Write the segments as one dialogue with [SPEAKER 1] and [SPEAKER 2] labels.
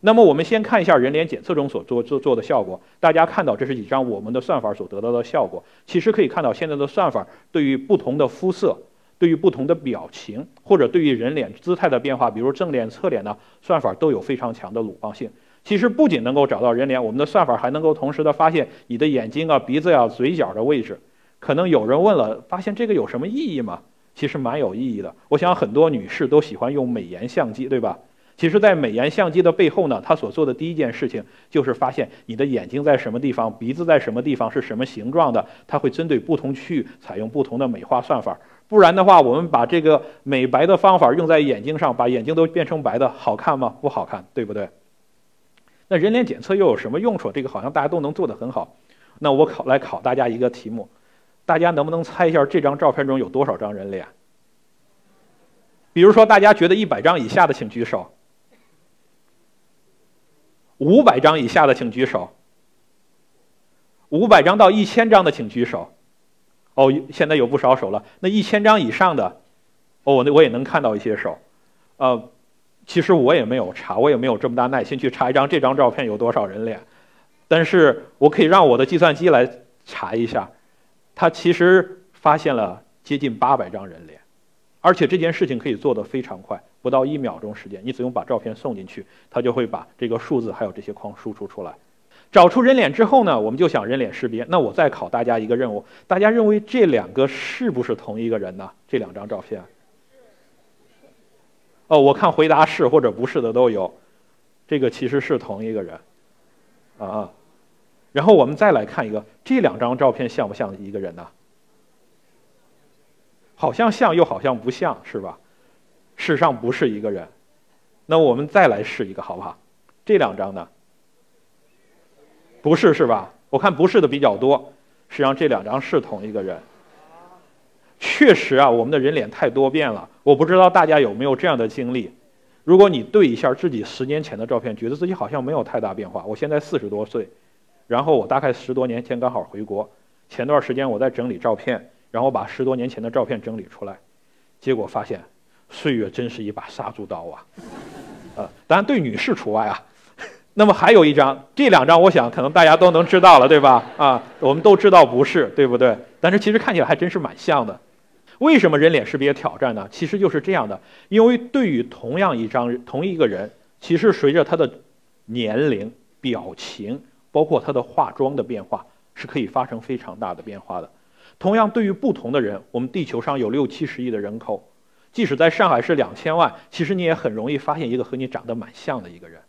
[SPEAKER 1] 那么我们先看一下人脸检测中所做做做的效果。大家看到这是几张我们的算法所得到的效果。其实可以看到，现在的算法对于不同的肤色、对于不同的表情，或者对于人脸姿态的变化，比如正脸、侧脸呢，算法都有非常强的鲁棒性。其实不仅能够找到人脸，我们的算法还能够同时的发现你的眼睛啊、鼻子呀、嘴角的位置。可能有人问了，发现这个有什么意义吗？其实蛮有意义的。我想很多女士都喜欢用美颜相机，对吧？其实，在美颜相机的背后呢，它所做的第一件事情就是发现你的眼睛在什么地方，鼻子在什么地方，是什么形状的。它会针对不同区域采用不同的美化算法。不然的话，我们把这个美白的方法用在眼睛上，把眼睛都变成白的，好看吗？不好看，对不对？那人脸检测又有什么用处？这个好像大家都能做得很好。那我考来考大家一个题目，大家能不能猜一下这张照片中有多少张人脸？比如说，大家觉得一百张以下的，请举手。五百张以下的请举手。五百张到一千张的请举手。哦，现在有不少手了。那一千张以上的，哦，那我也能看到一些手。呃，其实我也没有查，我也没有这么大耐心去查一张这张照片有多少人脸。但是我可以让我的计算机来查一下，它其实发现了接近八百张人脸，而且这件事情可以做得非常快。不到一秒钟时间，你只用把照片送进去，它就会把这个数字还有这些框输出出来。找出人脸之后呢，我们就想人脸识别。那我再考大家一个任务：大家认为这两个是不是同一个人呢？这两张照片？哦，我看回答是或者不是的都有。这个其实是同一个人，啊啊。然后我们再来看一个，这两张照片像不像一个人呢？好像像，又好像不像，是吧？事实上不是一个人，那我们再来试一个好不好？这两张呢？不是是吧？我看不是的比较多。实际上这两张是同一个人。确实啊，我们的人脸太多变了。我不知道大家有没有这样的经历？如果你对一下自己十年前的照片，觉得自己好像没有太大变化。我现在四十多岁，然后我大概十多年前刚好回国，前段时间我在整理照片，然后把十多年前的照片整理出来，结果发现。岁月真是一把杀猪刀啊！呃，当然对女士除外啊。那么还有一张，这两张我想可能大家都能知道了，对吧？啊，我们都知道不是，对不对？但是其实看起来还真是蛮像的。为什么人脸识别挑战呢？其实就是这样的，因为对于同样一张同一个人，其实随着他的年龄、表情，包括他的化妆的变化，是可以发生非常大的变化的。同样，对于不同的人，我们地球上有六七十亿的人口。即使在上海市两千万，其实你也很容易发现一个和你长得蛮像的一个人，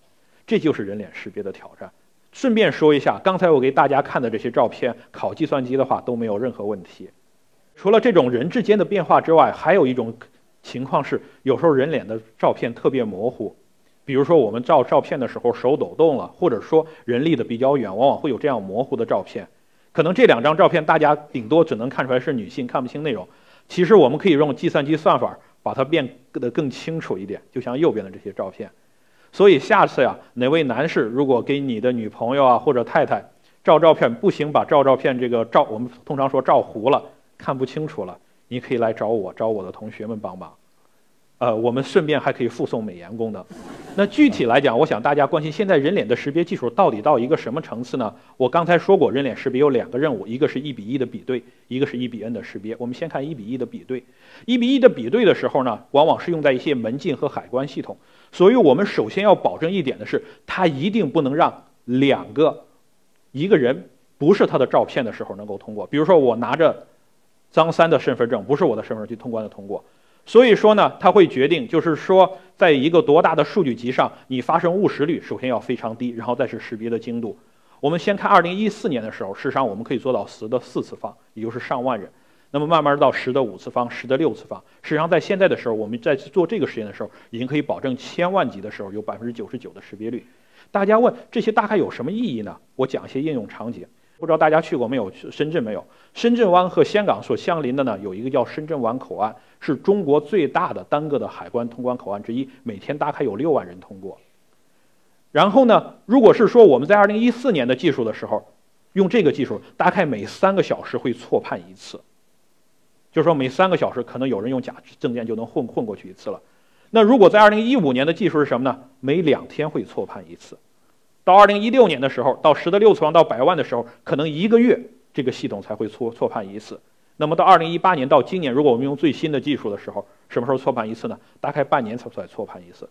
[SPEAKER 1] 这就是人脸识别的挑战。顺便说一下，刚才我给大家看的这些照片，考计算机的话都没有任何问题。除了这种人之间的变化之外，还有一种情况是，有时候人脸的照片特别模糊。比如说我们照照片的时候手抖动了，或者说人离得比较远，往往会有这样模糊的照片。可能这两张照片大家顶多只能看出来是女性，看不清内容。其实我们可以用计算机算法。把它变得更清楚一点，就像右边的这些照片。所以下次呀，哪位男士如果给你的女朋友啊或者太太照照片不行，把照照片这个照，我们通常说照糊了，看不清楚了，你可以来找我，找我的同学们帮忙。呃，我们顺便还可以附送美颜功能。那具体来讲，我想大家关心现在人脸的识别技术到底到一个什么层次呢？我刚才说过，人脸识别有两个任务，一个是一比一的比对，一个是一比 n 的识别。我们先看一比一的比对。一比一的比对的时候呢，往往是用在一些门禁和海关系统。所以我们首先要保证一点的是，它一定不能让两个一个人不是他的照片的时候能够通过。比如说我拿着张三的身份证，不是我的身份证去通关的通过。所以说呢，它会决定，就是说，在一个多大的数据集上，你发生误识率首先要非常低，然后再是识别的精度。我们先看二零一四年的时候，事实上我们可以做到十的四次方，也就是上万人。那么慢慢到十的五次方、十的六次方，实际上在现在的时候，我们在做这个实验的时候，已经可以保证千万级的时候有百分之九十九的识别率。大家问这些大概有什么意义呢？我讲一些应用场景。不知道大家去过没有？深圳没有？深圳湾和香港所相邻的呢，有一个叫深圳湾口岸，是中国最大的单个的海关通关口岸之一，每天大概有六万人通过。然后呢，如果是说我们在二零一四年的技术的时候，用这个技术，大概每三个小时会错判一次，就是说每三个小时可能有人用假证件就能混混过去一次了。那如果在二零一五年的技术是什么呢？每两天会错判一次。到二零一六年的时候，到十的六次方到百万的时候，可能一个月这个系统才会错错判一次。那么到二零一八年到今年，如果我们用最新的技术的时候，什么时候错判一次呢？大概半年才才错判一次。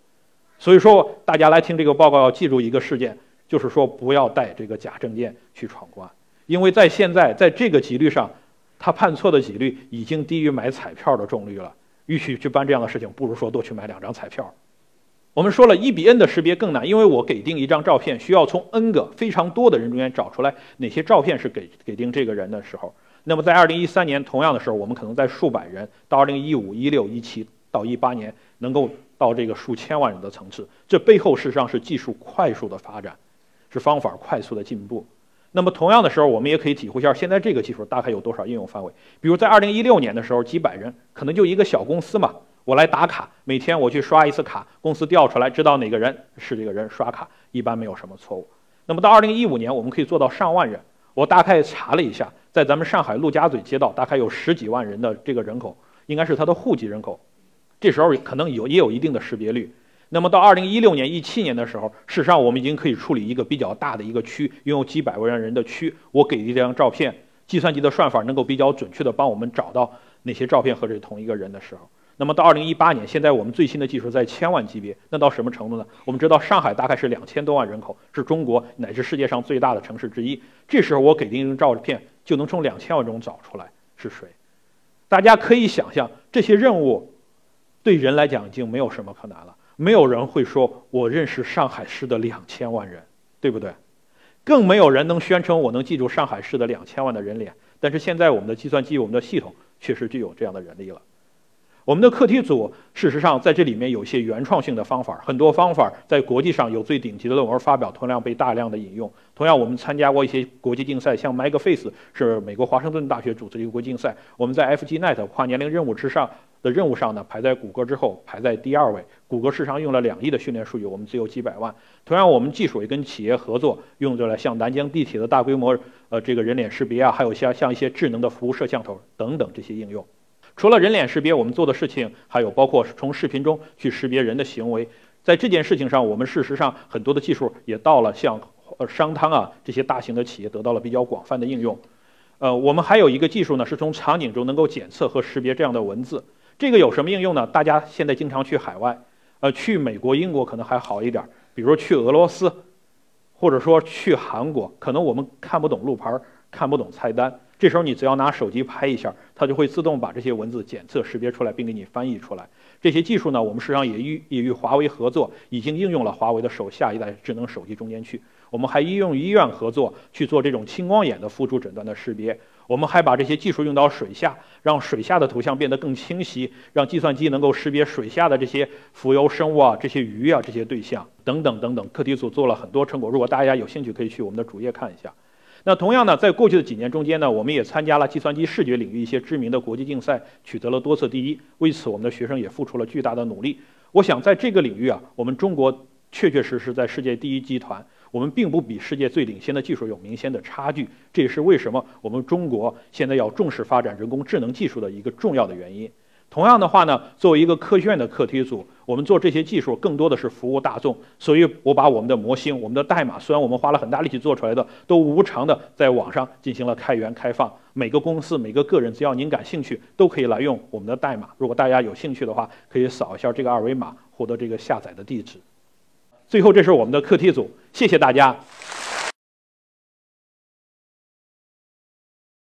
[SPEAKER 1] 所以说，大家来听这个报告要记住一个事件，就是说不要带这个假证件去闯关，因为在现在在这个几率上，他判错的几率已经低于买彩票的中率了。与其去办这样的事情，不如说多去买两张彩票。我们说了一比 n 的识别更难，因为我给定一张照片，需要从 n 个非常多的人中间找出来哪些照片是给给定这个人的时候。那么在2013年同样的时候，我们可能在数百人，到2015、16、17到18年，能够到这个数千万人的层次。这背后事实上是技术快速的发展，是方法快速的进步。那么同样的时候，我们也可以体会一下现在这个技术大概有多少应用范围。比如在2016年的时候，几百人可能就一个小公司嘛。我来打卡，每天我去刷一次卡，公司调出来知道哪个人是这个人刷卡，一般没有什么错误。那么到二零一五年，我们可以做到上万人。我大概查了一下，在咱们上海陆家嘴街道，大概有十几万人的这个人口，应该是他的户籍人口。这时候可能有也有一定的识别率。那么到二零一六年、一七年的时候，事实上我们已经可以处理一个比较大的一个区，拥有几百万人的区。我给的这张照片，计算机的算法能够比较准确的帮我们找到哪些照片和这同一个人的时候。那么到二零一八年，现在我们最新的技术在千万级别，那到什么程度呢？我们知道上海大概是两千多万人口，是中国乃至世界上最大的城市之一。这时候我给定一张照片，就能从两千万中找出来是谁。大家可以想象，这些任务对人来讲已经没有什么可难了。没有人会说我认识上海市的两千万人，对不对？更没有人能宣称我能记住上海市的两千万的人脸。但是现在我们的计算机、我们的系统确实具有这样的人力了。我们的课题组事实上在这里面有一些原创性的方法，很多方法在国际上有最顶级的论文发表，同样被大量的引用。同样，我们参加过一些国际竞赛，像 MegaFace 是美国华盛顿大学组织的一个国际竞赛。我们在 FGNet 跨年龄任务之上的任务上呢，排在谷歌之后，排在第二位。谷歌市场用了两亿的训练数据，我们只有几百万。同样，我们技术也跟企业合作，用在了像南京地铁的大规模呃这个人脸识别啊，还有像像一些智能的服务摄像头等等这些应用。除了人脸识别，我们做的事情还有包括从视频中去识别人的行为。在这件事情上，我们事实上很多的技术也到了像呃商汤啊这些大型的企业得到了比较广泛的应用。呃，我们还有一个技术呢，是从场景中能够检测和识别这样的文字。这个有什么应用呢？大家现在经常去海外，呃，去美国、英国可能还好一点，比如去俄罗斯，或者说去韩国，可能我们看不懂路牌，看不懂菜单。这时候你只要拿手机拍一下，它就会自动把这些文字检测识别出来，并给你翻译出来。这些技术呢，我们实际上也与也与华为合作，已经应用了华为的手下一代智能手机中间去。我们还应用医院合作去做这种青光眼的辅助诊断的识别。我们还把这些技术用到水下，让水下的图像变得更清晰，让计算机能够识别水下的这些浮游生物啊、这些鱼啊、这些对象等等等等。课题组做了很多成果，如果大家有兴趣，可以去我们的主页看一下。那同样呢，在过去的几年中间呢，我们也参加了计算机视觉领域一些知名的国际竞赛，取得了多次第一。为此，我们的学生也付出了巨大的努力。我想，在这个领域啊，我们中国确确实实在世界第一集团，我们并不比世界最领先的技术有明显的差距。这也是为什么我们中国现在要重视发展人工智能技术的一个重要的原因。同样的话呢，作为一个科学院的课题组，我们做这些技术更多的是服务大众，所以我把我们的模型、我们的代码，虽然我们花了很大力气做出来的，都无偿的在网上进行了开源开放。每个公司、每个个人，只要您感兴趣，都可以来用我们的代码。如果大家有兴趣的话，可以扫一下这个二维码，获得这个下载的地址。最后，这是我们的课题组，谢谢大家。